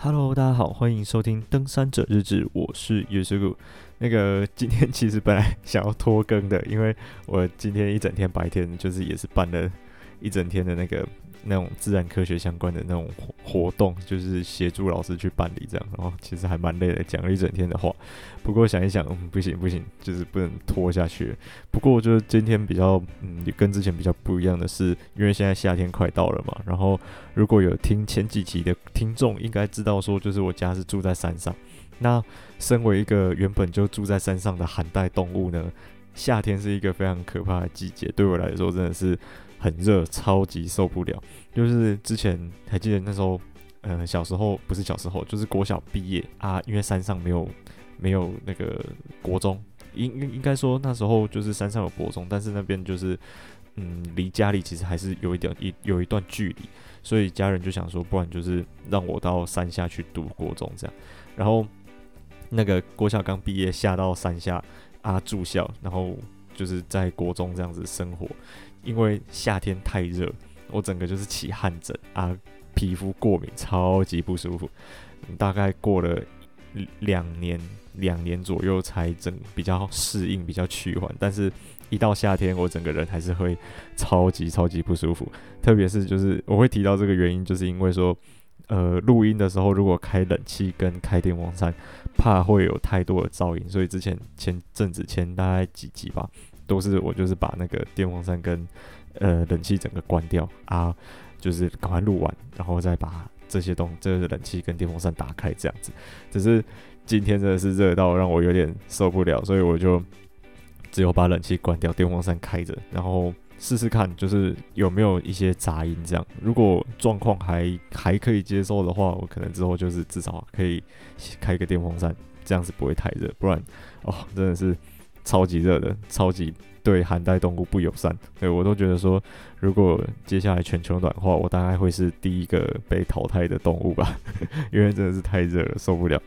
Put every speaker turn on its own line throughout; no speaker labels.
Hello，大家好，欢迎收听《登山者日志》，我是叶师傅。那个今天其实本来想要拖更的，因为我今天一整天白天就是也是办了一整天的那个。那种自然科学相关的那种活活动，就是协助老师去办理这样，然后其实还蛮累的，讲了一整天的话。不过想一想，嗯，不行不行，就是不能拖下去。不过就是今天比较，嗯，跟之前比较不一样的是，因为现在夏天快到了嘛。然后如果有听前几期的听众，应该知道说，就是我家是住在山上。那身为一个原本就住在山上的寒带动物呢，夏天是一个非常可怕的季节，对我来说真的是。很热，超级受不了。就是之前还记得那时候，呃，小时候不是小时候，就是国小毕业啊，因为山上没有没有那个国中，应应应该说那时候就是山上有国中，但是那边就是嗯，离家里其实还是有一点一有一段距离，所以家人就想说，不然就是让我到山下去读国中这样。然后那个国小刚毕业下到山下啊住校，然后就是在国中这样子生活。因为夏天太热，我整个就是起汗疹啊，皮肤过敏，超级不舒服。大概过了两年，两年左右才整比较适应，比较趋缓。但是，一到夏天，我整个人还是会超级超级不舒服。特别是就是我会提到这个原因，就是因为说，呃，录音的时候如果开冷气跟开电风扇，怕会有太多的噪音，所以之前前阵子前大概几集吧。都是我就是把那个电风扇跟呃冷气整个关掉啊，就是赶快录完，然后再把这些东这个冷气跟电风扇打开这样子。只是今天真的是热到让我有点受不了，所以我就只有把冷气关掉，电风扇开着，然后试试看就是有没有一些杂音这样。如果状况还还可以接受的话，我可能之后就是至少可以开个电风扇，这样子不会太热，不然哦真的是。超级热的，超级对寒带动物不友善。对，我都觉得说，如果接下来全球暖化，我大概会是第一个被淘汰的动物吧，因为真的是太热了，受不了。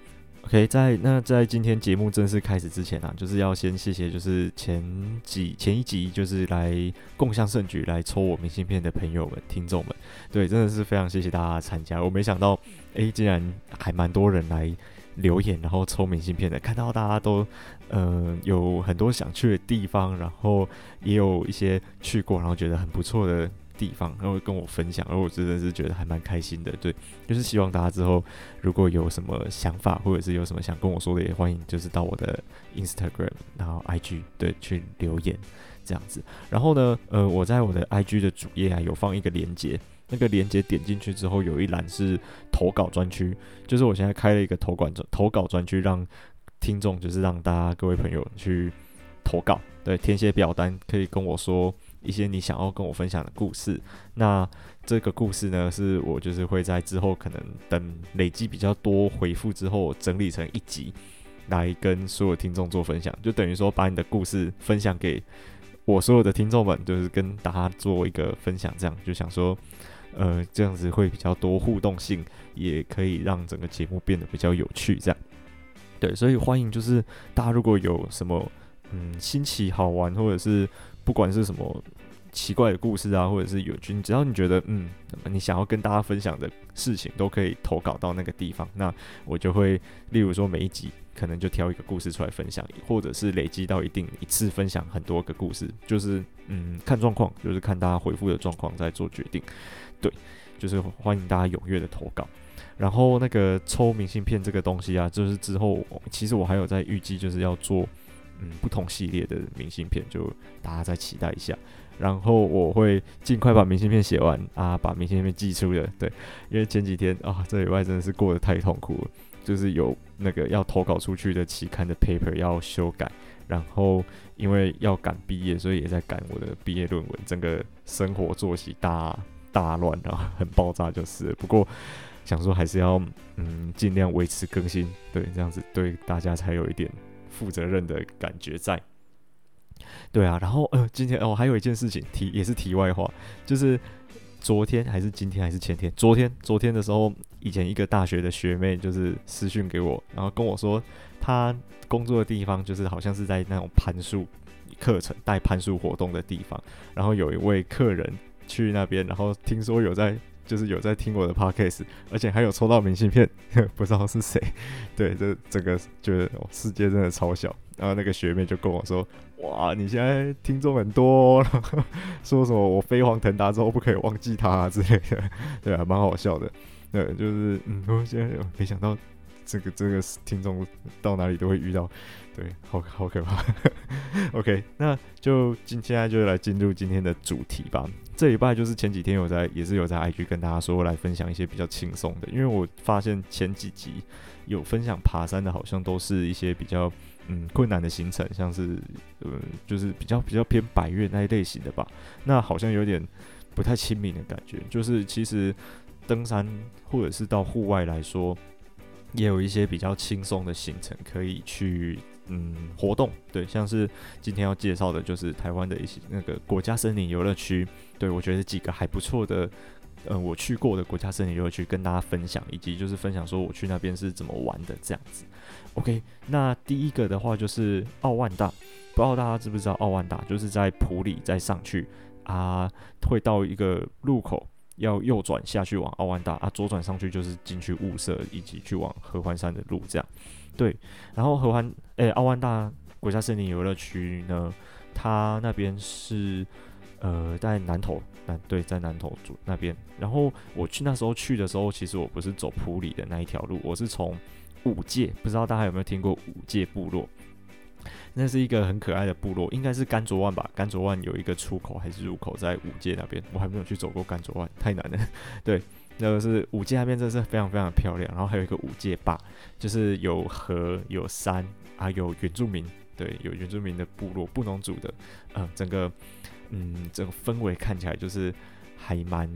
OK，在那在今天节目正式开始之前啊，就是要先谢谢，就是前几前一集就是来共享盛举来抽我明信片的朋友们、听众们，对，真的是非常谢谢大家参加。我没想到，哎、欸，竟然还蛮多人来。留言，然后抽明信片的，看到大家都，嗯、有很多想去的地方，然后也有一些去过，然后觉得很不错的地方，然后跟我分享，而我真的是觉得还蛮开心的。对，就是希望大家之后如果有什么想法，或者是有什么想跟我说的，也欢迎就是到我的 Instagram，然后 IG 对去留言这样子。然后呢，呃，我在我的 IG 的主页啊有放一个链接。那个链接点进去之后，有一栏是投稿专区，就是我现在开了一个投稿专投稿专区，让听众就是让大家各位朋友去投稿，对，填写表单，可以跟我说一些你想要跟我分享的故事。那这个故事呢，是我就是会在之后可能等累积比较多回复之后，整理成一集来跟所有听众做分享，就等于说把你的故事分享给我所有的听众们，就是跟大家做一个分享，这样就想说。呃，这样子会比较多互动性，也可以让整个节目变得比较有趣。这样，对，所以欢迎就是大家如果有什么嗯新奇好玩，或者是不管是什么奇怪的故事啊，或者是有趣，只要你觉得嗯你想要跟大家分享的事情，都可以投稿到那个地方。那我就会，例如说每一集可能就挑一个故事出来分享，或者是累积到一定一次分享很多个故事，就是嗯看状况，就是看大家回复的状况再做决定。对，就是欢迎大家踊跃的投稿，然后那个抽明信片这个东西啊，就是之后其实我还有在预计，就是要做嗯不同系列的明信片，就大家再期待一下。然后我会尽快把明信片写完啊，把明信片寄出的。对，因为前几天啊，这礼拜真的是过得太痛苦了，就是有那个要投稿出去的期刊的 paper 要修改，然后因为要赶毕业，所以也在赶我的毕业论文，整个生活作息大。大乱啊，很爆炸就是。不过想说还是要嗯尽量维持更新，对，这样子对大家才有一点负责任的感觉在。对啊，然后呃今天哦还有一件事情题也是题外话，就是昨天还是今天还是前天，昨天昨天的时候，以前一个大学的学妹就是私讯给我，然后跟我说她工作的地方就是好像是在那种攀树课程带攀树活动的地方，然后有一位客人。去那边，然后听说有在就是有在听我的 podcast，而且还有抽到明信片，不知道是谁。对，这这个觉得世界真的超小。然后那个学妹就跟我说：“哇，你现在听众很多，说什么我飞黄腾达之后不可以忘记他之类的，对啊，蛮好笑的。对，就是嗯，我现在没想到这个这个听众到哪里都会遇到，对，好好可怕。OK，那就今天就来进入今天的主题吧。这礼拜就是前几天有在也是有在 IG 跟大家说来分享一些比较轻松的，因为我发现前几集有分享爬山的，好像都是一些比较。嗯，困难的行程，像是呃，就是比较比较偏百岳那一类型的吧。那好像有点不太亲民的感觉。就是其实登山或者是到户外来说，也有一些比较轻松的行程可以去嗯活动。对，像是今天要介绍的就是台湾的一些那个国家森林游乐区。对，我觉得几个还不错的，呃，我去过的国家森林游乐区跟大家分享，以及就是分享说我去那边是怎么玩的这样子。OK，那第一个的话就是奥万大，不知道大家知不知道奥万大，就是在埔里再上去啊，会到一个路口，要右转下去往奥万大啊，左转上去就是进去雾社以及去往合欢山的路这样。对，然后合欢诶，奥万大国家森林游乐区呢，它那边是呃在南投南对，在南投组那边。然后我去那时候去的时候，其实我不是走埔里的那一条路，我是从。五界，不知道大家有没有听过五界部落？那是一个很可爱的部落，应该是甘卓万吧？甘卓万有一个出口还是入口在五界那边？我还没有去走过甘卓万，太难了。对，那个是五界那边，真的是非常非常的漂亮。然后还有一个五界坝，就是有河有山啊，有原住民，对，有原住民的部落，布农族的。嗯，整个嗯，整个氛围看起来就是还蛮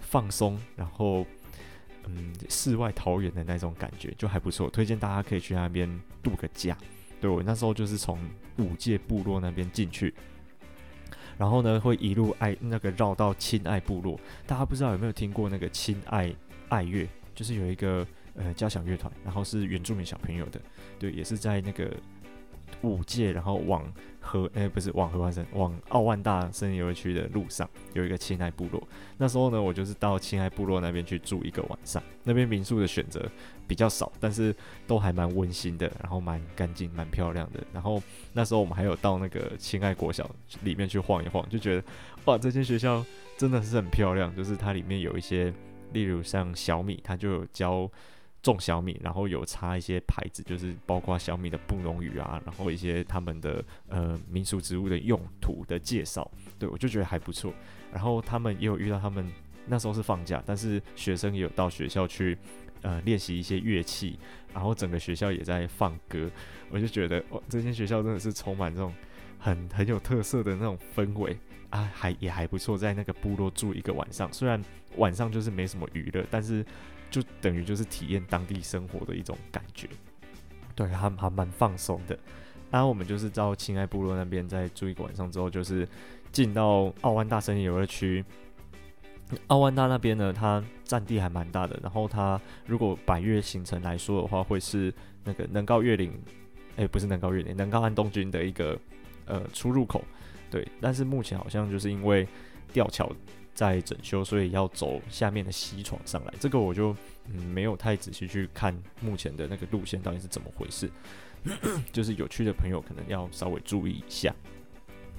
放松，然后。嗯，世外桃源的那种感觉就还不错，推荐大家可以去那边度个假。对，我那时候就是从五界部落那边进去，然后呢会一路爱那个绕到亲爱部落。大家不知道有没有听过那个亲爱爱乐，就是有一个呃交响乐团，然后是原住民小朋友的，对，也是在那个。五界，然后往河，哎、欸，不是往合欢山，往奥万大森林游乐区的路上有一个亲爱部落。那时候呢，我就是到亲爱部落那边去住一个晚上。那边民宿的选择比较少，但是都还蛮温馨的，然后蛮干净、蛮漂亮的。然后那时候我们还有到那个亲爱国小里面去晃一晃，就觉得哇，这间学校真的是很漂亮。就是它里面有一些，例如像小米，它就有教。种小米，然后有插一些牌子，就是包括小米的布农语啊，然后一些他们的呃民俗植物的用途的介绍，对，我就觉得还不错。然后他们也有遇到他们那时候是放假，但是学生也有到学校去呃练习一些乐器，然后整个学校也在放歌，我就觉得哇，这间学校真的是充满这种很很有特色的那种氛围啊，还也还不错，在那个部落住一个晚上，虽然晚上就是没什么娱乐，但是。就等于就是体验当地生活的一种感觉，对，还还蛮放松的。然后我们就是到亲爱部落那边再住一个晚上之后，就是进到奥万大森林游乐区。奥万大那边呢，它占地还蛮大的。然后它如果百岳行程来说的话，会是那个能高越岭，哎，不是能高越岭，能高安东军的一个呃出入口。对，但是目前好像就是因为吊桥。在整修，所以要走下面的西床上来。这个我就嗯没有太仔细去看目前的那个路线到底是怎么回事，就是有趣的朋友可能要稍微注意一下。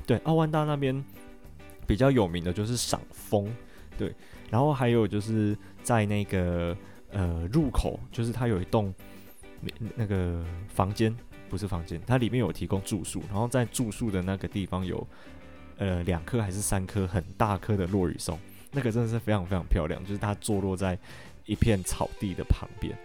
对，奥万大那边比较有名的就是赏枫，对，然后还有就是在那个呃入口，就是它有一栋那个房间，不是房间，它里面有提供住宿，然后在住宿的那个地方有。呃，两颗还是三颗很大颗的落羽松，那个真的是非常非常漂亮，就是它坐落在一片草地的旁边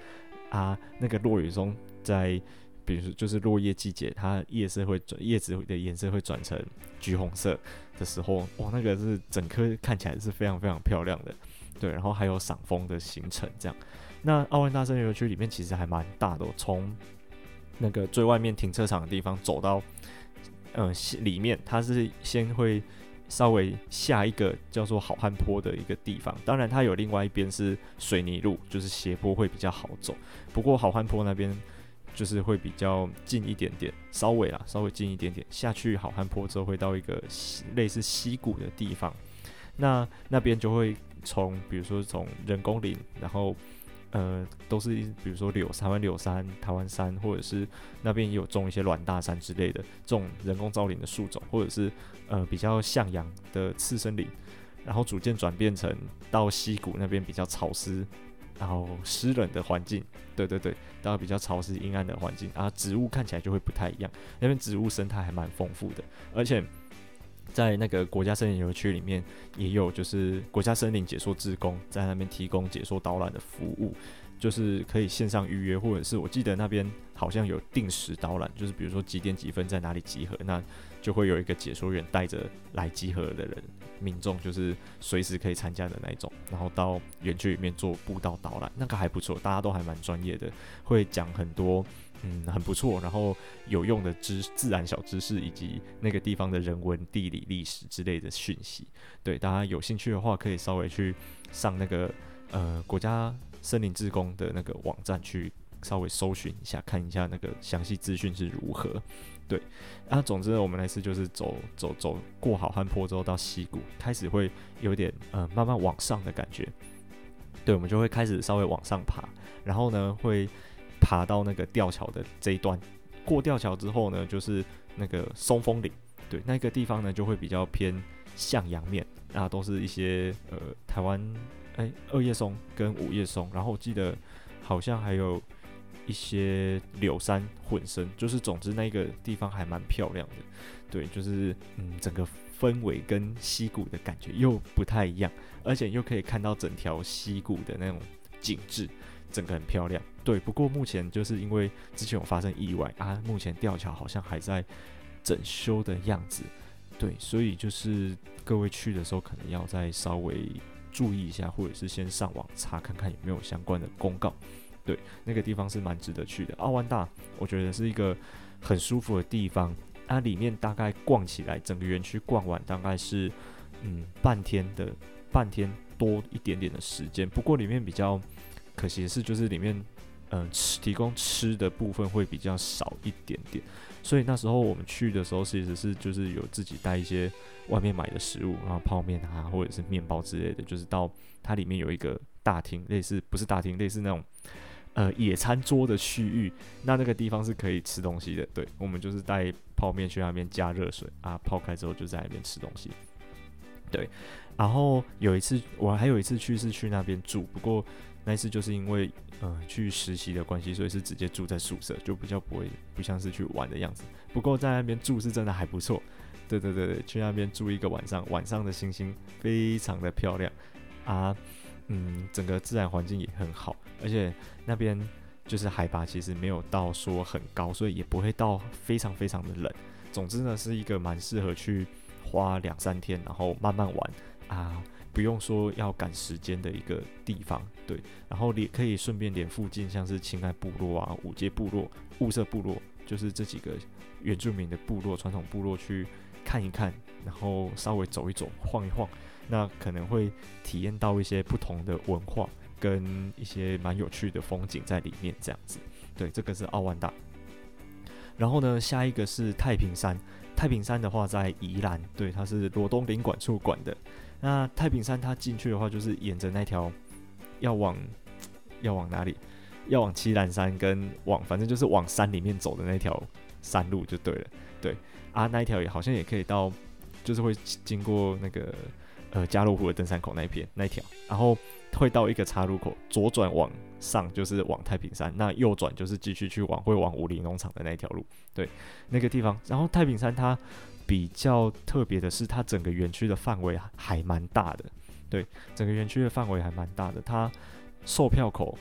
啊。那个落羽松在，比如说就是落叶季节，它叶色会转，叶子的颜色会转成橘红色的时候，哇，那个是整颗看起来是非常非常漂亮的。对，然后还有赏枫的行程这样。那奥万大森林游区里面其实还蛮大的，从那个最外面停车场的地方走到。嗯，里面它是先会稍微下一个叫做好汉坡的一个地方，当然它有另外一边是水泥路，就是斜坡会比较好走。不过好汉坡那边就是会比较近一点点，稍微啊，稍微近一点点。下去好汉坡之后会到一个类似溪谷的地方，那那边就会从比如说从人工林，然后呃都是比如说柳台湾柳杉、台湾杉，或者是那边也有种一些软大杉之类的这种人工造林的树种，或者是呃比较向阳的次生林，然后逐渐转变成到溪谷那边比较潮湿。然后湿冷的环境，对对对，到比较潮湿阴暗的环境啊，植物看起来就会不太一样。那边植物生态还蛮丰富的，而且在那个国家森林游区里面也有，就是国家森林解说志工在那边提供解说导览的服务。就是可以线上预约，或者是我记得那边好像有定时导览，就是比如说几点几分在哪里集合，那就会有一个解说员带着来集合的人，民众就是随时可以参加的那种，然后到园区里面做步道导览，那个还不错，大家都还蛮专业的，会讲很多嗯很不错，然后有用的知自然小知识以及那个地方的人文地理历史之类的讯息，对，大家有兴趣的话可以稍微去上那个呃国家。森林志工的那个网站去稍微搜寻一下，看一下那个详细资讯是如何。对，啊，总之，我们那次就是走走走过好汉坡之后到溪谷，开始会有点呃慢慢往上的感觉。对，我们就会开始稍微往上爬，然后呢会爬到那个吊桥的这一段。过吊桥之后呢，就是那个松风岭。对，那个地方呢就会比较偏向阳面，啊，都是一些呃台湾。诶、二叶松跟五叶松，然后我记得好像还有一些柳杉混生，就是总之那个地方还蛮漂亮的。对，就是嗯，整个氛围跟溪谷的感觉又不太一样，而且又可以看到整条溪谷的那种景致，整个很漂亮。对，不过目前就是因为之前有发生意外啊，目前吊桥好像还在整修的样子。对，所以就是各位去的时候可能要再稍微。注意一下，或者是先上网查看看有没有相关的公告。对，那个地方是蛮值得去的。奥万大，我觉得是一个很舒服的地方。它、里面大概逛起来，整个园区逛完大概是嗯半天的，半天多一点点的时间。不过里面比较可惜的是，就是里面嗯、吃提供吃的部分会比较少一点点。所以那时候我们去的时候，其实是就是有自己带一些外面买的食物，然后泡面啊，或者是面包之类的，就是到它里面有一个大厅，类似不是大厅，类似那种呃野餐桌的区域。那那个地方是可以吃东西的。对，我们就是带泡面去那边加热水啊，泡开之后就在那边吃东西。对，然后有一次我还有一次去是去那边住，不过。那次就是因为呃去实习的关系，所以是直接住在宿舍，就比较不会不像是去玩的样子。不过在那边住是真的还不错，对对对对，去那边住一个晚上，晚上的星星非常的漂亮啊，嗯，整个自然环境也很好，而且那边就是海拔其实没有到说很高，所以也不会到非常非常的冷。总之呢，是一个蛮适合去花两三天，然后慢慢玩啊。不用说要赶时间的一个地方，对，然后也可以顺便连附近像是青爱部落啊、五阶部落、雾社部落，就是这几个原住民的部落、传统部落去看一看，然后稍微走一走、晃一晃，那可能会体验到一些不同的文化跟一些蛮有趣的风景在里面，这样子。对，这个是奥万大。然后呢，下一个是太平山。太平山的话在宜兰，对，它是罗东领馆处管的。那太平山它进去的话，就是沿着那条要往要往哪里？要往七兰山跟往反正就是往山里面走的那条山路就对了。对啊，那一条也好像也可以到，就是会经过那个呃加罗湖的登山口那一片那一条，然后会到一个岔路口，左转往上就是往太平山，那右转就是继续去往会往武林农场的那一条路。对，那个地方，然后太平山它。比较特别的是，它整个园区的范围还蛮大的。对，整个园区的范围还蛮大的。它售票口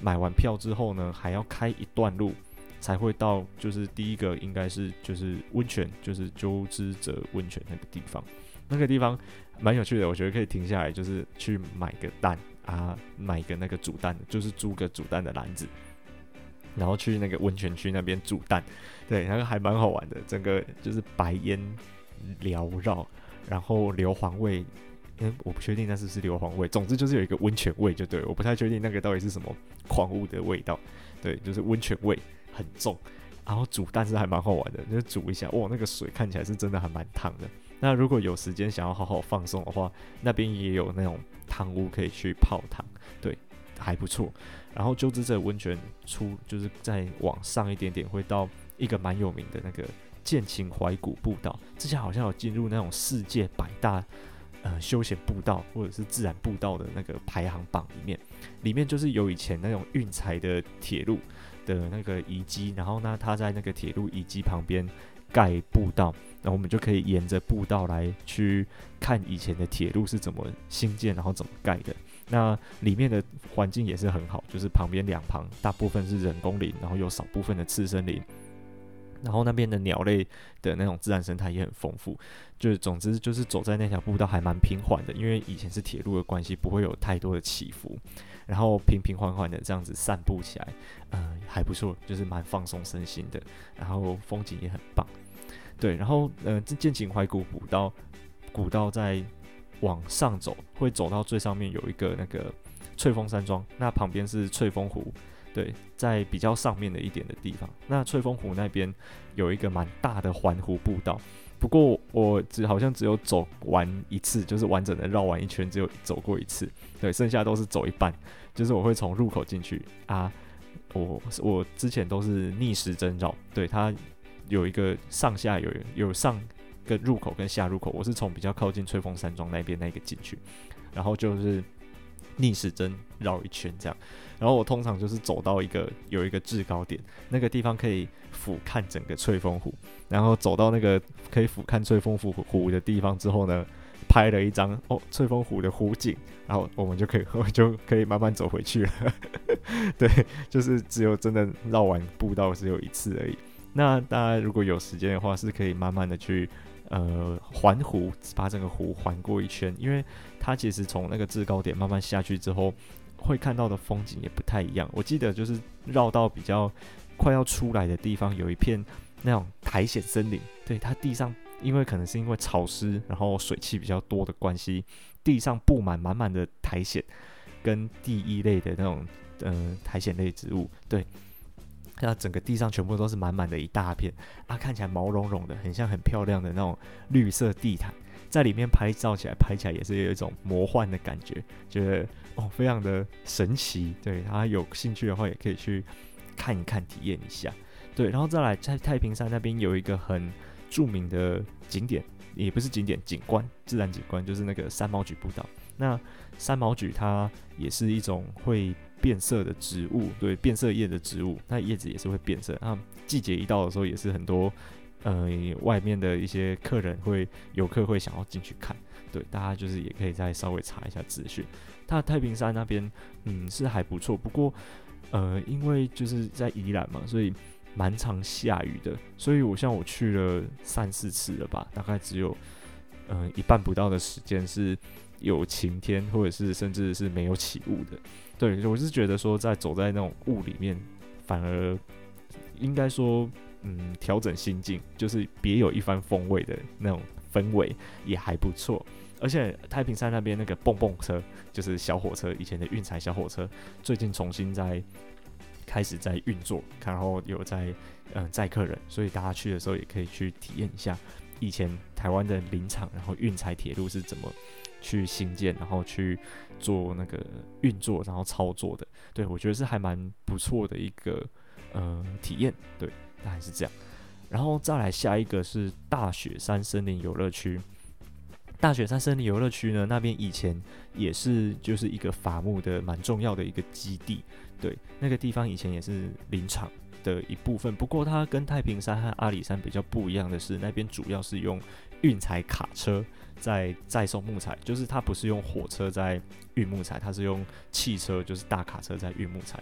买完票之后呢，还要开一段路才会到，就是第一个应该是就是温泉，就是鸠之泽温泉那个地方。那个地方蛮有趣的，我觉得可以停下来，就是去买个蛋啊，买个那个煮蛋，就是租个煮蛋的篮子。然后去那个温泉区那边煮蛋，对，那个还蛮好玩的。整个就是白烟缭绕，然后硫磺味，嗯，我不确定那是不是硫磺味。总之就是有一个温泉味，就对，我不太确定那个到底是什么矿物的味道。对，就是温泉味很重。然后煮蛋是还蛮好玩的，就煮一下，哇，那个水看起来是真的还蛮烫的。那如果有时间想要好好放松的话，那边也有那种汤屋可以去泡汤，还不错。然后鸠之这温泉出就是再往上一点点，会到一个蛮有名的那个剑琴怀古步道，之前好像有进入那种世界百大呃休闲步道或者是自然步道的那个排行榜里面，里面就是有以前那种运柴的铁路的那个遗迹，然后呢，它在那个铁路遗迹旁边盖步道，然后我们就可以沿着步道来去看以前的铁路是怎么兴建，然后怎么盖的。那里面的环境也是很好，就是旁边两旁大部分是人工林，然后有少部分的次生林，然后那边的鸟类的那种自然生态也很丰富。就是总之就是走在那条步道还蛮平缓的，因为以前是铁路的关系，不会有太多的起伏，然后平平缓缓的这样子散步起来，嗯、呃，还不错，就是蛮放松身心的，然后风景也很棒。对，然后呃，这剑琴怀古古道，古道在。往上走，会走到最上面有一个那个翠峰山庄，那旁边是翠峰湖，对，在比较上面的一点的地方。那翠峰湖那边有一个蛮大的环湖步道，不过我只好像只有走完一次，就是完整的绕完一圈，只有走过一次，对，剩下都是走一半，就是我会从入口进去啊，我我之前都是逆时针绕，对，它有一个上下有有上。跟入口跟下入口，我是从比较靠近翠峰山庄那边那个进去，然后就是逆时针绕一圈这样，然后我通常就是走到一个有一个制高点，那个地方可以俯瞰整个翠峰湖，然后走到那个可以俯瞰翠峰湖湖的地方之后呢，拍了一张哦翠峰湖的湖景，然后我们就可以 我就可以慢慢走回去了，对，就是只有真的绕完步道只有一次而已。那大家如果有时间的话，是可以慢慢的去。呃，环湖把整个湖环过一圈，因为它其实从那个制高点慢慢下去之后，会看到的风景也不太一样。我记得就是绕到比较快要出来的地方，有一片那种苔藓森林。对，它地上因为可能是因为潮湿，然后水汽比较多的关系，地上布满满满的苔藓跟地衣类的那种呃苔藓类植物。对。那整个地上全部都是满满的一大片啊，看起来毛茸茸的，很像很漂亮的那种绿色地毯，在里面拍照起来，拍起来也是有一种魔幻的感觉，觉得哦，非常的神奇。对，大家有兴趣的话，也可以去看一看，体验一下。对，然后再来在太平山那边有一个很著名的景点，也不是景点，景观，自然景观，就是那个三毛櫸步道。那三毛櫸它也是一种会。变色的植物，对，变色叶的植物，那叶子也是会变色。那季节一到的时候，也是很多呃外面的一些客人会游客会想要进去看。对，大家就是也可以再稍微查一下资讯。它太平山那边，嗯，是还不错。不过呃，因为就是在宜兰嘛，所以蛮常下雨的。所以我像我去了三四次了吧，大概只有嗯、呃、一半不到的时间是有晴天，或者是甚至是没有起雾的。对，我是觉得说，在走在那种雾里面，反而应该说，嗯，调整心境，就是别有一番风味的那种氛围也还不错。而且太平山那边那个蹦蹦车，就是小火车，以前的运柴小火车，最近重新在开始在运作，然后有在嗯载客人，所以大家去的时候也可以去体验一下以前台湾的林场，然后运柴铁路是怎么。去新建，然后去做那个运作，然后操作的，对，我觉得是还蛮不错的一个呃体验，对，大概是这样。然后再来下一个是大雪山森林游乐区。大雪山森林游乐区呢，那边以前也是就是一个伐木的蛮重要的一个基地，对，那个地方以前也是林场的一部分。不过它跟太平山和阿里山比较不一样的是，那边主要是用运柴卡车。在载送木材，就是它不是用火车在运木材，它是用汽车，就是大卡车在运木材。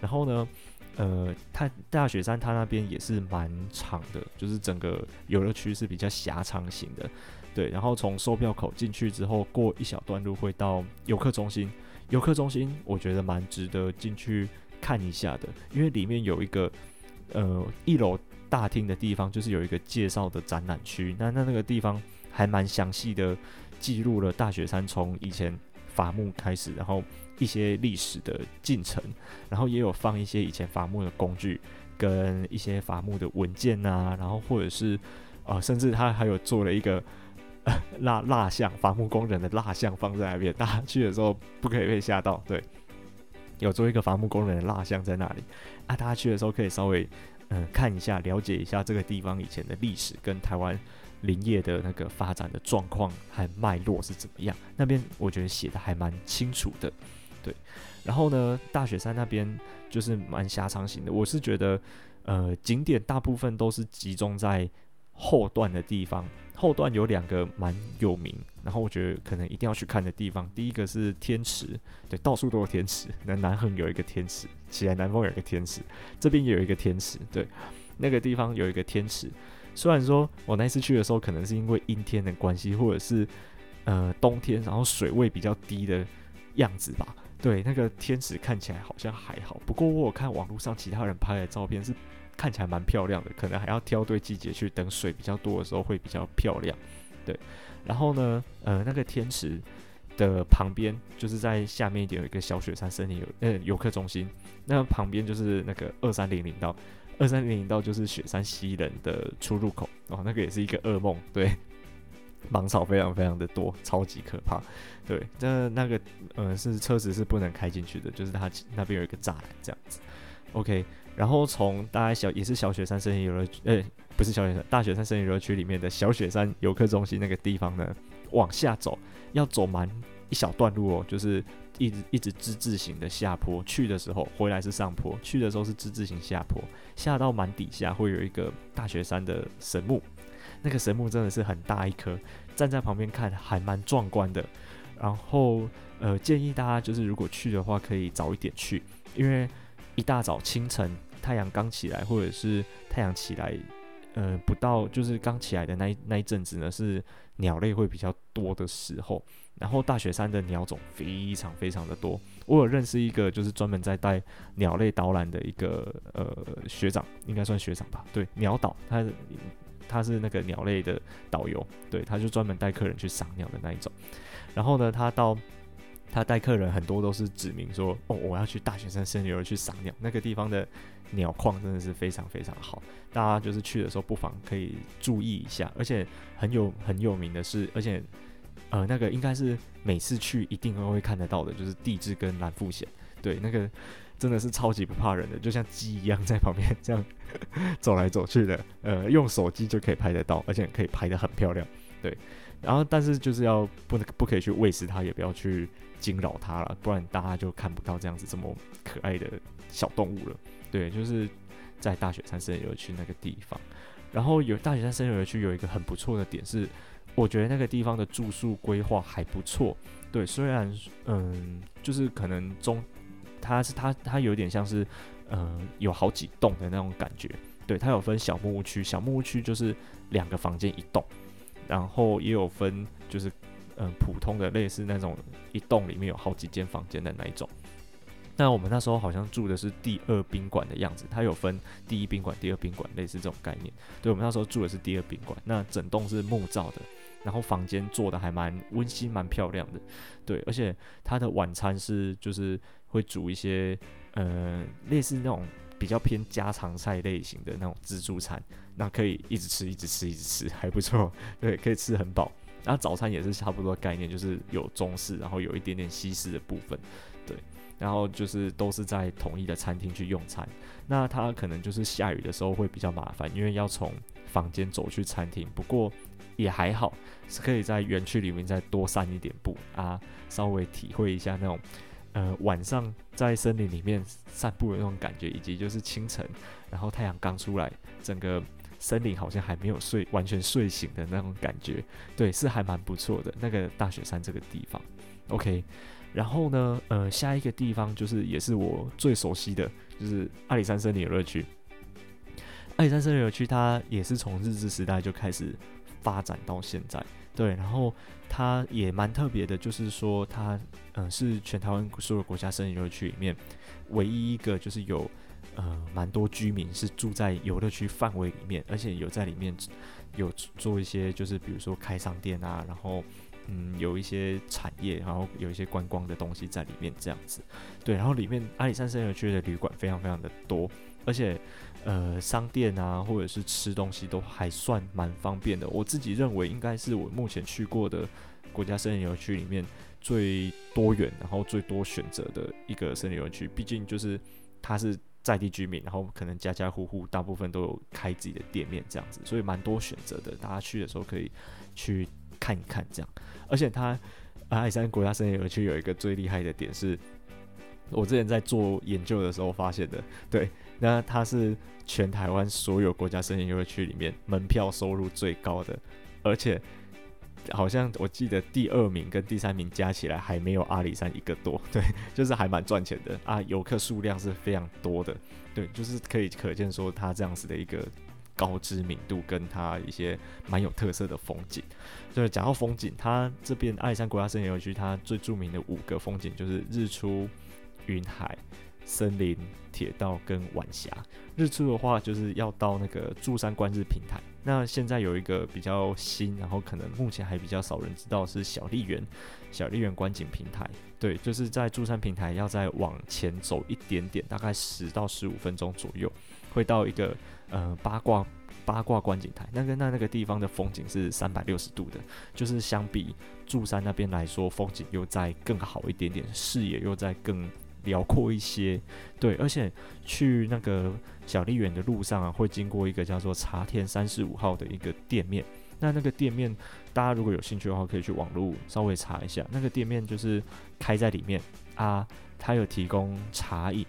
然后呢，呃，它大雪山它那边也是蛮长的，就是整个游乐区是比较狭长型的，对。然后从售票口进去之后，过一小段路会到游客中心。游客中心我觉得蛮值得进去看一下的，因为里面有一个呃一楼大厅的地方，就是有一个介绍的展览区。那那那个地方。还蛮详细的记录了大雪山从以前伐木开始，然后一些历史的进程，然后也有放一些以前伐木的工具跟一些伐木的文件啊，然后或者是、呃，甚至他还有做了一个蜡蜡像，伐木工人的蜡像放在那边，大家去的时候不可以被吓到。对，有做一个伐木工人的蜡像在那里啊，大家去的时候可以稍微嗯看一下，了解一下这个地方以前的历史跟台湾林业的那个发展的状况和脉络是怎么样。那边我觉得写的还蛮清楚的。对，然后呢，大雪山那边就是蛮狭长型的。我是觉得，呃，景点大部分都是集中在后段的地方。后段有两个蛮有名，然后我觉得可能一定要去看的地方。第一个是天池，对，到处都有天池。那南横有一个天池，起来南丰有一个天池，这边也有一个天池。对，那个地方有一个天池。虽然说我那次去的时候，可能是因为阴天的关系，或者是呃冬天，然后水位比较低的样子吧。对，那个天池看起来好像还好，不过我有看网络上其他人拍的照片，是看起来蛮漂亮的，可能还要挑对季节去，等水比较多的时候会比较漂亮。对，然后呢，呃，那个天池的旁边就是在下面一点有一个小雪山森林游呃游客中心，那旁边就是那个二三零零道，二三零零道就是雪山西人的出入口哦，那个也是一个噩梦，对。芒草非常非常的多，超级可怕。对，那那个呃是车子是不能开进去的，就是它那边有一个栅栏这样子。OK，然后从大概小也是小雪山森林游乐，呃，不是小雪山，大雪山森林游乐区里面的小雪山游客中心那个地方呢，往下走要走蛮一小段路哦，就是一直一直之字形的下坡。去的时候回来是上坡，去的时候是之字形下坡，下到蛮底下会有一个大雪山的神木。那个神木真的是很大一棵，站在旁边看还蛮壮观的。然后，呃，建议大家就是如果去的话，可以早一点去，因为一大早清晨太阳刚起来，或者是太阳起来，呃，不到就是刚起来的那一那一阵子呢，是鸟类会比较多的时候。然后大雪山的鸟种非常非常的多，我有认识一个就是专门在带鸟类导览的一个呃学长，应该算学长吧？对，鸟导他。他是那个鸟类的导游，对，他就专门带客人去赏鸟的那一种。然后呢，他到他带客人很多都是指明说，哦，我要去大雪山森林游去赏鸟，那个地方的鸟况真的是非常非常好。大家就是去的时候不妨可以注意一下，而且很有很有名的是，而且呃，那个应该是每次去一定都会看得到的，就是地质跟蓝腹鷴，对，那个。真的是超级不怕人的，就像鸡一样在旁边 这样走来走去的，呃，用手机就可以拍得到，而且可以拍得很漂亮，对。然后，但是就是要不能不可以去喂食它，也不要去惊扰它了，不然大家就看不到这样子这么可爱的小动物了。对，就是在大雪山森林游区那个地方。然后有大雪山森林游区有一个很不错的点是，我觉得那个地方的住宿规划还不错。对，虽然嗯，就是可能中。它是它它有点像是，嗯，有好几栋的那种感觉。对，它有分小木屋区，小木屋区就是两个房间一栋，然后也有分就是，嗯、普通的类似那种一栋里面有好几间房间的那一种。那我们那时候好像住的是第二宾馆的样子，它有分第一宾馆、第二宾馆，类似这种概念。对，我们那时候住的是第二宾馆，那整栋是木造的。然后房间做的还蛮温馨、蛮漂亮的，对，而且它的晚餐是就是会煮一些呃类似那种比较偏家常菜类型的那种自助餐，那可以一直吃、一直吃、一直吃，还不错，对，可以吃很饱。然后早餐也是差不多概念，就是有中式，然后有一点点西式的部分，然后就是都是在统一的餐厅去用餐。那它可能就是下雨的时候会比较麻烦，因为要从房间走去餐厅，不过。也还好，是可以在园区里面再多散一点步啊，稍微体会一下那种，呃，晚上在森林里面散步的那种感觉，以及就是清晨，然后太阳刚出来，整个森林好像还没有睡完全睡醒的那种感觉，对，是还蛮不错的。那个大雪山这个地方，OK，然后呢，呃，下一个地方就是也是我最熟悉的，就是阿里山森林游乐区。阿里山森林游乐区它也是从日治时代就开始。发展到现在，对，然后它也蛮特别的，就是说它，嗯、是全台湾所有国家森林游乐区里面唯一一个，就是有，呃，蛮多居民是住在游乐区范围里面，而且有在里面有做一些，就是比如说开商店啊，然后，嗯，有一些产业，然后有一些观光的东西在里面这样子，对，然后里面阿里山森林游区的旅馆非常非常的多，而且呃商店啊或者是吃东西都还算蛮方便的。我自己认为应该是我目前去过的国家森林游区里面最多元，然后最多选择的一个森林游区。毕竟就是它是在地居民，然后可能家家户户大部分都有开自己的店面这样子，所以蛮多选择的。大家去的时候可以去看一看这样。而且它阿里山国家森林游区有一个最厉害的点是。我之前在做研究的时候发现的，对，那它是全台湾所有国家森林游乐区里面门票收入最高的，而且好像我记得第二名跟第三名加起来还没有阿里山一个多，对，就是还蛮赚钱的啊，游客数量是非常多的，对，就是可以可见说它这样子的一个高知名度跟它一些蛮有特色的风景。对，讲到风景，它这边阿里山国家森林游区它最著名的五个风景就是日出。云海、森林、铁道跟晚霞。日出的话，就是要到那个柱山观日平台。那现在有一个比较新，然后可能目前还比较少人知道是小笠园，小笠园观景平台。对，就是在柱山平台要再往前走一点点，大概十到十五分钟左右，会到一个呃八卦八卦观景台。那个那那个地方的风景是三百六十度的，就是相比祝山那边来说，风景又再更好一点点，视野又再更。辽阔一些，对，而且去那个小笠园的路上啊，会经过一个叫做茶田三十五号的一个店面。那那个店面，大家如果有兴趣的话，可以去网络稍微查一下。那个店面就是开在里面啊，它有提供茶饮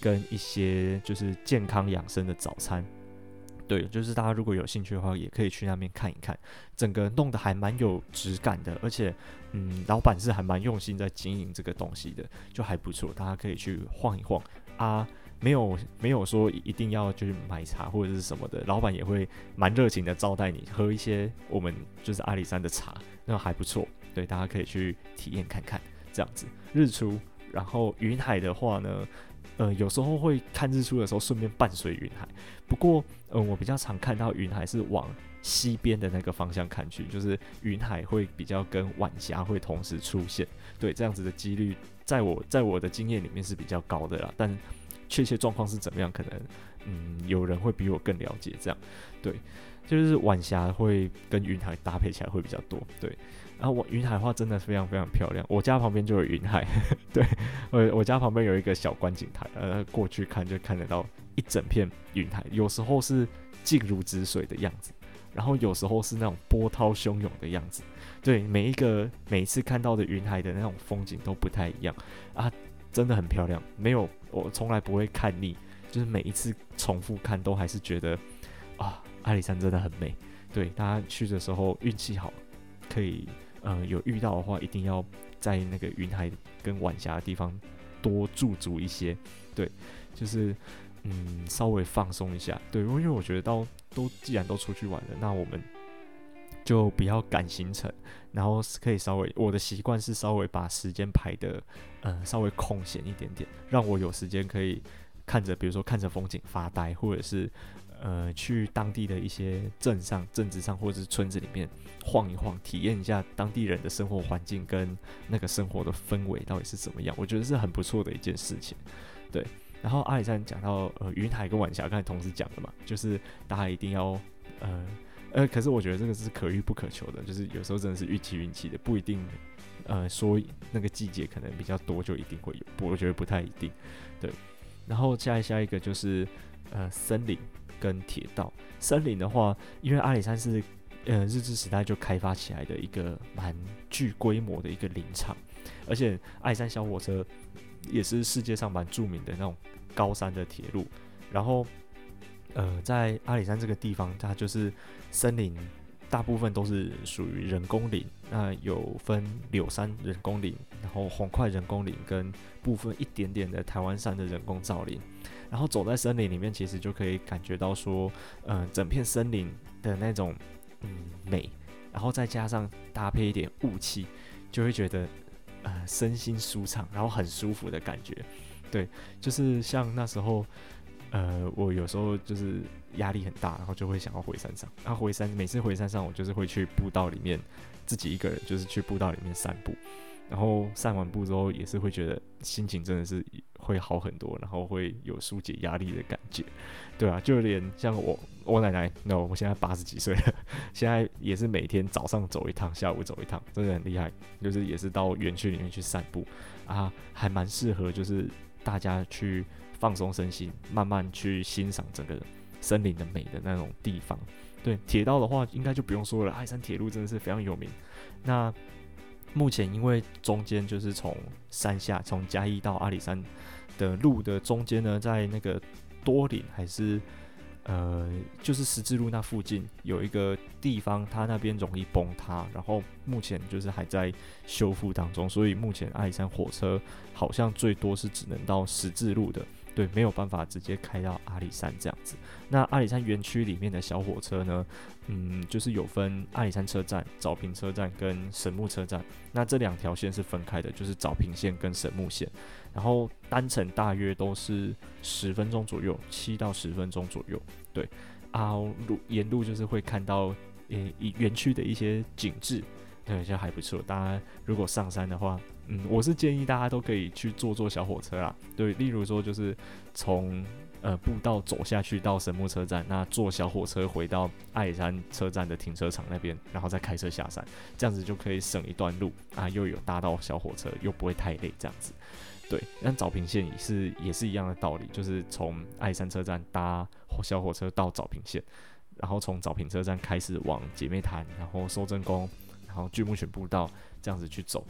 跟一些就是健康养生的早餐。对，就是大家如果有兴趣的话，也可以去那边看一看。整个弄得还蛮有质感的，而且，嗯，老板是还蛮用心在经营这个东西的，就还不错。大家可以去晃一晃啊，没有没有说一定要就是买茶或者是什么的，老板也会蛮热情的招待你喝一些我们就是阿里山的茶，那还不错。对，大家可以去体验看看这样子日出。然后云海的话呢？呃，有时候会看日出的时候顺便伴随云海，不过，呃，我比较常看到云海是往西边的那个方向看去，就是云海会比较跟晚霞会同时出现，对，这样子的几率，在我在我的经验里面是比较高的啦，但确切状况是怎么样，可能，嗯，有人会比我更了解，这样，对，就是晚霞会跟云海搭配起来会比较多，对。然后我云海的话真的非常非常漂亮，我家旁边就有云海，对，我我家旁边有一个小观景台，呃，过去看就看得到一整片云海，有时候是静如止水的样子，然后有时候是那种波涛汹涌的样子，对，每一个每一次看到的云海的那种风景都不太一样啊，真的很漂亮，没有我从来不会看腻，就是每一次重复看都还是觉得啊，阿里山真的很美，对，大家去的时候运气好，可以。呃，有遇到的话，一定要在那个云海跟晚霞的地方多驻足一些，对，就是嗯，稍微放松一下，对，因为我觉得到都既然都出去玩了，那我们就不要赶行程，然后可以稍微，我的习惯是稍微把时间排得呃稍微空闲一点点，让我有时间可以看着，比如说看着风景发呆，或者是。呃，去当地的一些镇上、镇子上，或者是村子里面晃一晃，体验一下当地人的生活环境跟那个生活的氛围到底是怎么样，我觉得是很不错的一件事情。对，然后阿里山讲到呃云海跟晚霞，刚才同时讲的嘛，就是大家一定要呃呃，可是我觉得这个是可遇不可求的，就是有时候真的是运气运气的，不一定呃说那个季节可能比较多就一定会有，我觉得不太一定。对，然后下一下一个就是呃森林。跟铁道森林的话，因为阿里山是呃日治时代就开发起来的一个蛮具规模的一个林场，而且阿里山小火车也是世界上蛮著名的那种高山的铁路。然后呃，在阿里山这个地方，它就是森林大部分都是属于人工林，那有分柳杉人工林，然后红快人工林跟部分一点点的台湾山的人工造林。然后走在森林里面，其实就可以感觉到说，嗯、整片森林的那种嗯美，然后再加上搭配一点雾气，就会觉得呃身心舒畅，然后很舒服的感觉。对，就是像那时候，呃，我有时候就是压力很大，然后就会想要回山上。然后回山，每次回山上，我就是会去步道里面自己一个人，就是去步道里面散步。然后散完步之后，也是会觉得心情真的是会好很多，然后会有疏解压力的感觉，对啊，就连像我我奶奶，no，我现在八十几岁了，现在也是每天早上走一趟，下午走一趟，真的很厉害，就是也是到园区里面去散步啊，还蛮适合就是大家去放松身心，慢慢去欣赏整个森林的美的那种地方。对，铁道的话应该就不用说了，阿里山铁路真的是非常有名。那目前因为中间就是从山下从嘉义到阿里山的路的中间呢，在那个多岭还是呃就是十字路那附近有一个地方，它那边容易崩塌，然后目前就是还在修复当中，所以目前阿里山火车好像最多是只能到十字路的。对，没有办法直接开到阿里山这样子。那阿里山园区里面的小火车呢，嗯，就是有分阿里山车站、早平车站跟神木车站。那这两条线是分开的，就是早平线跟神木线。然后单程大约都是十分钟左右，七到十分钟左右。对，啊，路沿路就是会看到诶，园区的一些景致，对，就还不错。大家如果上山的话。嗯，我是建议大家都可以去坐坐小火车啦。对，例如说就是从呃步道走下去到神木车站，那坐小火车回到爱山车站的停车场那边，然后再开车下山，这样子就可以省一段路啊，又有搭到小火车，又不会太累，这样子。对，那早平线也是也是一样的道理，就是从爱山车站搭小火车到早平线，然后从早平车站开始往姐妹潭，然后收真宫，然后巨木泉步道这样子去走。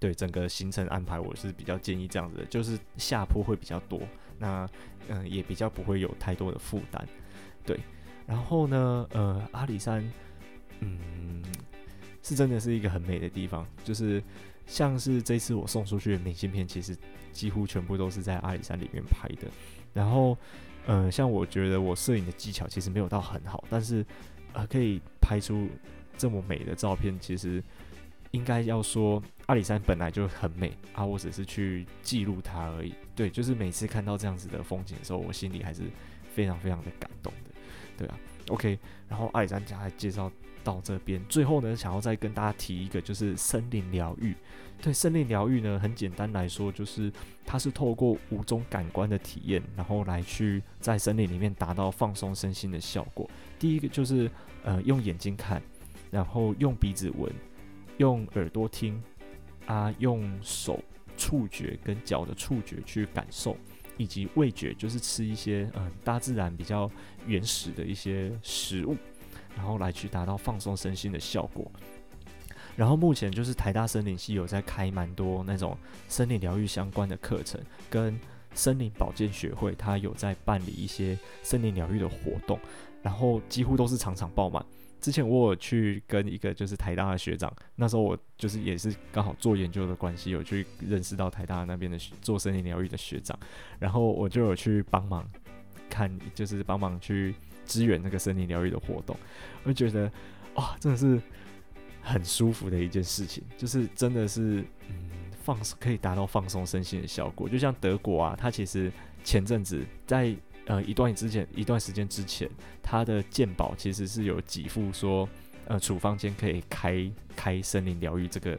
对整个行程安排，我是比较建议这样子的，就是下坡会比较多，那嗯、也比较不会有太多的负担。对，然后呢，呃，阿里山，嗯，是真的是一个很美的地方，就是像是这次我送出去的明信片，其实几乎全部都是在阿里山里面拍的。然后，呃，像我觉得我摄影的技巧其实没有到很好，但是呃，可以拍出这么美的照片，其实。应该要说，阿里山本来就很美啊，我只是去记录它而已。对，就是每次看到这样子的风景的时候，我心里还是非常非常的感动的。对啊，OK，然后阿里山家还介绍到这边，最后呢，想要再跟大家提一个，就是森林疗愈。对，森林疗愈呢，很简单来说，就是它是透过五种感官的体验，然后来去在森林里面达到放松身心的效果。第一个就是呃，用眼睛看，然后用鼻子闻。用耳朵听，啊，用手触觉跟脚的触觉去感受，以及味觉，就是吃一些嗯大自然比较原始的一些食物，然后来去达到放松身心的效果。然后目前就是台大森林系有在开蛮多那种森林疗愈相关的课程，跟森林保健学会它有在办理一些森林疗愈的活动，然后几乎都是场场爆满。之前我有去跟一个就是台大的学长，那时候我就是也是刚好做研究的关系，有去认识到台大那边的做森林疗愈的学长，然后我就有去帮忙看，就是帮忙去支援那个森林疗愈的活动，我就觉得哇，真的是很舒服的一件事情，就是真的是嗯放可以达到放松身心的效果，就像德国啊，它其实前阵子在。呃，一段之前，一段时间之前，他的健保其实是有给付说，呃，处方间可以开开森林疗愈这个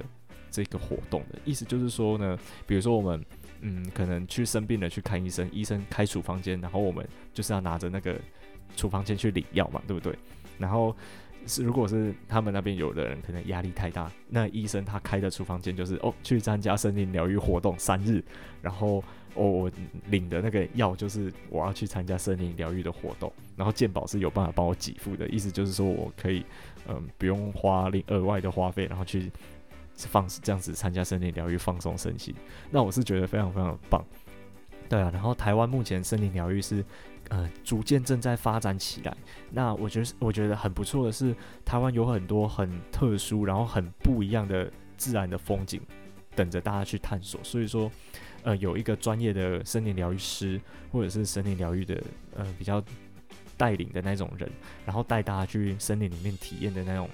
这个活动的意思就是说呢，比如说我们，嗯，可能去生病了去看医生，医生开处方间，然后我们就是要拿着那个处方间去领药嘛，对不对？然后是如果是他们那边有的人可能压力太大，那医生他开的处方间就是哦，去参加森林疗愈活动三日，然后。我、我领的那个药就是我要去参加森林疗愈的活动，然后健保是有办法帮我给付的，意思就是说我可以嗯不用花另额外的花费，然后去放这样子参加森林疗愈放松身心，那我是觉得非常非常棒。对啊，然后台湾目前森林疗愈是呃逐渐正在发展起来，那我觉得我觉得很不错的是台湾有很多很特殊然后很不一样的自然的风景等着大家去探索，所以说。呃，有一个专业的森林疗愈师，或者是森林疗愈的呃比较带领的那种人，然后带大家去森林里面体验的那种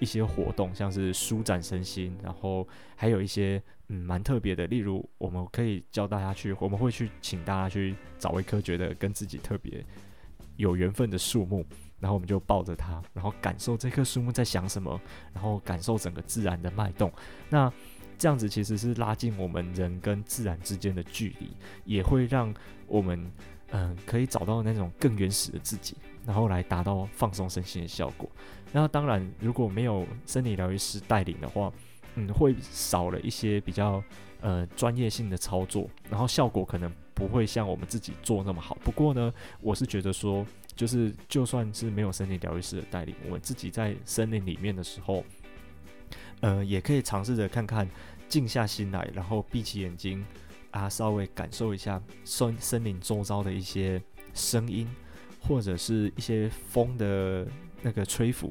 一些活动，像是舒展身心，然后还有一些嗯蛮特别的，例如我们可以教大家去，我们会去请大家去找一棵觉得跟自己特别有缘分的树木，然后我们就抱着它，然后感受这棵树木在想什么，然后感受整个自然的脉动。那这样子其实是拉近我们人跟自然之间的距离，也会让我们嗯、可以找到那种更原始的自己，然后来达到放松身心的效果。那当然，如果没有森林疗愈师带领的话，嗯，会少了一些比较呃专业性的操作，然后效果可能不会像我们自己做那么好。不过呢，我是觉得说，就是就算是没有森林疗愈师的带领，我们自己在森林里面的时候，呃，也可以尝试着看看，静下心来，然后闭起眼睛啊，稍微感受一下森森林周遭的一些声音，或者是一些风的那个吹拂，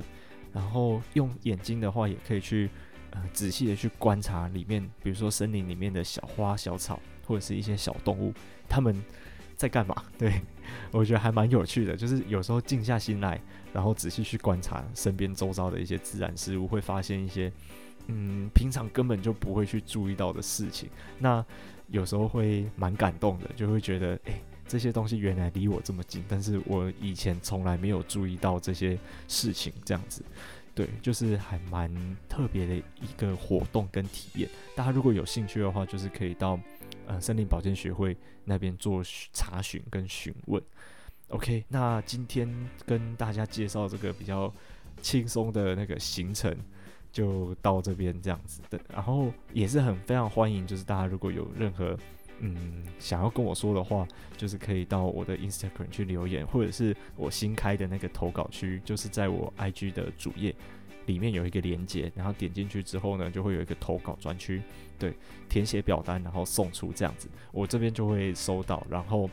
然后用眼睛的话，也可以去。呃，仔细的去观察里面，比如说森林里面的小花小草，或者是一些小动物，他们在干嘛？对，我觉得还蛮有趣的。就是有时候静下心来，然后仔细去观察身边周遭的一些自然事物，会发现一些嗯，平常根本就不会去注意到的事情。那有时候会蛮感动的，就会觉得，诶，这些东西原来离我这么近，但是我以前从来没有注意到这些事情，这样子。对，就是还蛮特别的一个活动跟体验。大家如果有兴趣的话，就是可以到呃森林保健学会那边做查询跟询问。OK，那今天跟大家介绍这个比较轻松的那个行程，就到这边这样子的。然后也是很非常欢迎，就是大家如果有任何。嗯，想要跟我说的话，就是可以到我的 Instagram 去留言，或者是我新开的那个投稿区，就是在我 IG 的主页里面有一个连接，然后点进去之后呢，就会有一个投稿专区，对，填写表单，然后送出这样子，我这边就会收到，然后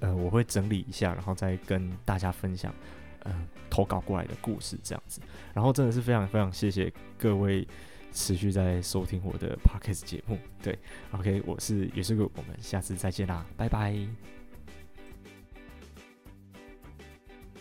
呃，我会整理一下，然后再跟大家分享，呃，投稿过来的故事这样子，然后真的是非常非常谢谢各位。持续在收听我的 Podcast 节目，对，OK，我是也是个，我们下次再见啦，拜拜。